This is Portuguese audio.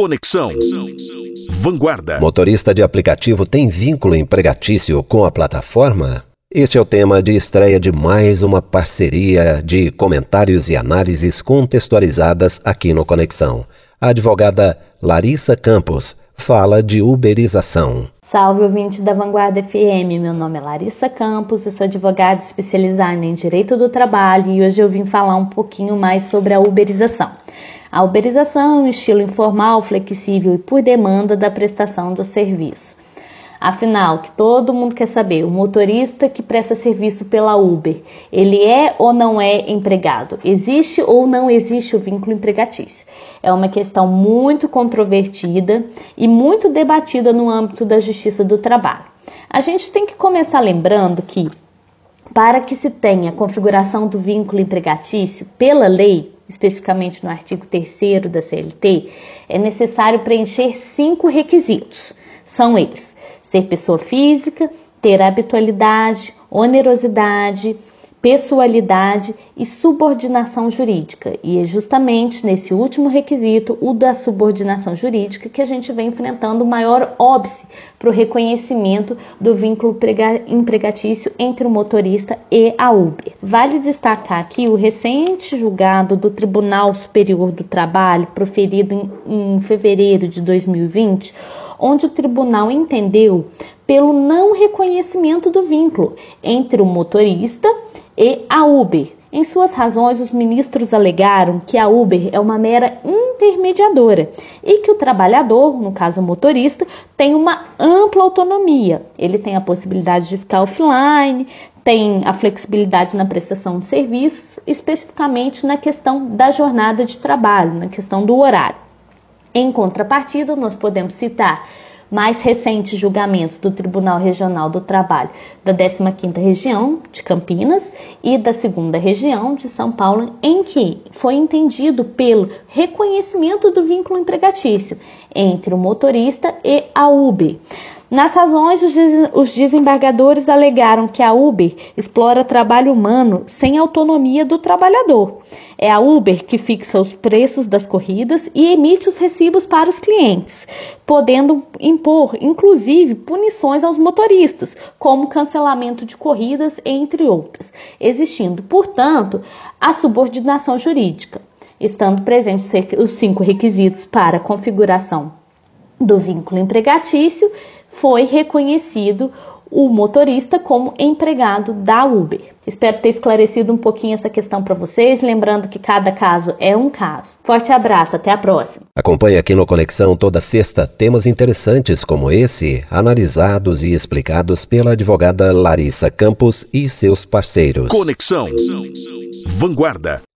Conexão. Vanguarda. Motorista de aplicativo tem vínculo empregatício com a plataforma? Este é o tema de estreia de mais uma parceria de comentários e análises contextualizadas aqui no Conexão. A advogada Larissa Campos fala de uberização. Salve ouvinte da Vanguarda FM, meu nome é Larissa Campos, eu sou advogada especializada em Direito do Trabalho e hoje eu vim falar um pouquinho mais sobre a uberização. A uberização é um estilo informal, flexível e por demanda da prestação do serviço. Afinal, que todo mundo quer saber, o motorista que presta serviço pela Uber, ele é ou não é empregado? Existe ou não existe o vínculo empregatício? É uma questão muito controvertida e muito debatida no âmbito da justiça do trabalho. A gente tem que começar lembrando que para que se tenha configuração do vínculo empregatício pela lei, especificamente no artigo 3 da CLT, é necessário preencher cinco requisitos. São eles: ser pessoa física, ter habitualidade, onerosidade, pessoalidade e subordinação jurídica. E é justamente nesse último requisito, o da subordinação jurídica, que a gente vem enfrentando o maior óbice para o reconhecimento do vínculo empregatício entre o motorista e a Uber. Vale destacar aqui o recente julgado do Tribunal Superior do Trabalho, proferido em, em fevereiro de 2020 onde o tribunal entendeu pelo não reconhecimento do vínculo entre o motorista e a Uber. Em suas razões, os ministros alegaram que a Uber é uma mera intermediadora e que o trabalhador, no caso o motorista, tem uma ampla autonomia. Ele tem a possibilidade de ficar offline, tem a flexibilidade na prestação de serviços, especificamente na questão da jornada de trabalho, na questão do horário. Em contrapartida, nós podemos citar mais recentes julgamentos do Tribunal Regional do Trabalho da 15ª Região de Campinas e da 2 Região de São Paulo, em que foi entendido pelo reconhecimento do vínculo empregatício entre o motorista e a Uber. Nas razões, os desembargadores alegaram que a Uber explora trabalho humano sem autonomia do trabalhador. É a Uber que fixa os preços das corridas e emite os recibos para os clientes, podendo impor, inclusive, punições aos motoristas, como cancelamento de corridas, entre outras, existindo, portanto, a subordinação jurídica. Estando presentes os cinco requisitos para configuração do vínculo empregatício, foi reconhecido o motorista como empregado da Uber. Espero ter esclarecido um pouquinho essa questão para vocês, lembrando que cada caso é um caso. Forte abraço, até a próxima. Acompanhe aqui no Conexão toda sexta temas interessantes como esse, analisados e explicados pela advogada Larissa Campos e seus parceiros. Conexão. Vanguarda.